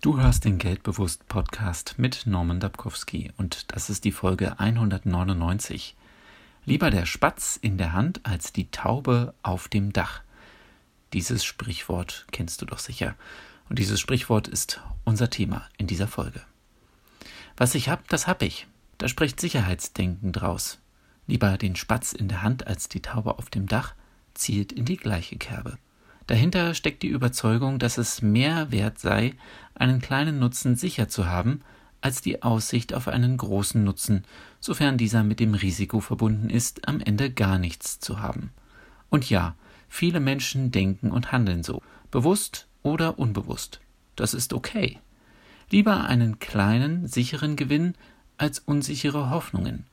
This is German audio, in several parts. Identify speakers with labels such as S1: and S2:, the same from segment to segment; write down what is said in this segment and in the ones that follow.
S1: Du hörst den Geldbewusst Podcast mit Norman Dabkowski und das ist die Folge 199. Lieber der Spatz in der Hand als die Taube auf dem Dach. Dieses Sprichwort kennst du doch sicher. Und dieses Sprichwort ist unser Thema in dieser Folge. Was ich hab, das hab ich. Da spricht Sicherheitsdenken draus. Lieber den Spatz in der Hand als die Taube auf dem Dach zielt in die gleiche Kerbe. Dahinter steckt die Überzeugung, dass es mehr wert sei, einen kleinen Nutzen sicher zu haben, als die Aussicht auf einen großen Nutzen, sofern dieser mit dem Risiko verbunden ist, am Ende gar nichts zu haben. Und ja, viele Menschen denken und handeln so, bewusst oder unbewusst. Das ist okay. Lieber einen kleinen, sicheren Gewinn als unsichere Hoffnungen.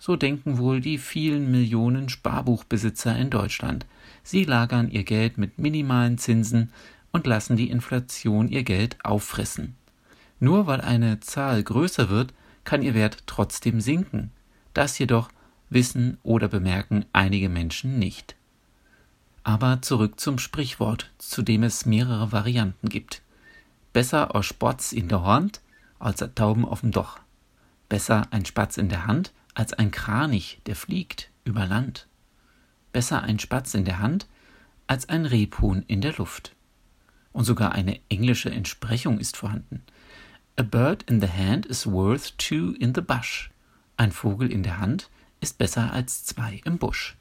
S1: So denken wohl die vielen Millionen Sparbuchbesitzer in Deutschland. Sie lagern ihr Geld mit minimalen Zinsen und lassen die Inflation ihr Geld auffressen. Nur weil eine Zahl größer wird, kann ihr Wert trotzdem sinken. Das jedoch wissen oder bemerken einige Menschen nicht. Aber zurück zum Sprichwort, zu dem es mehrere Varianten gibt. Besser ein Spatz in der Hand als ein Tauben auf dem Dach. Besser ein Spatz in der Hand als ein Kranich, der fliegt über Land. Besser ein Spatz in der Hand als ein Rebhuhn in der Luft. Und sogar eine englische Entsprechung ist vorhanden. A bird in the hand is worth two in the bush. Ein Vogel in der Hand ist besser als zwei im Busch.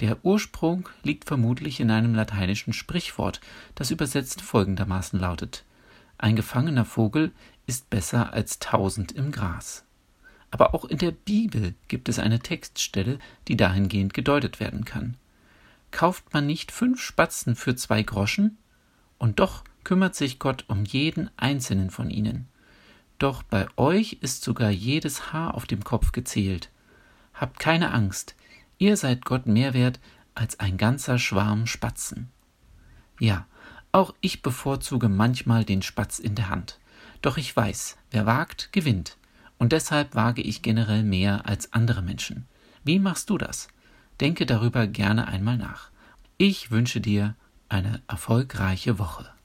S1: Der Ursprung liegt vermutlich in einem lateinischen Sprichwort, das übersetzt folgendermaßen lautet Ein gefangener Vogel ist besser als tausend im Gras. Aber auch in der Bibel gibt es eine Textstelle, die dahingehend gedeutet werden kann. Kauft man nicht fünf Spatzen für zwei Groschen? Und doch kümmert sich Gott um jeden einzelnen von ihnen. Doch bei euch ist sogar jedes Haar auf dem Kopf gezählt. Habt keine Angst, ihr seid Gott mehr wert als ein ganzer Schwarm Spatzen. Ja, auch ich bevorzuge manchmal den Spatz in der Hand. Doch ich weiß, wer wagt, gewinnt. Und deshalb wage ich generell mehr als andere Menschen. Wie machst du das? Denke darüber gerne einmal nach. Ich wünsche dir eine erfolgreiche Woche.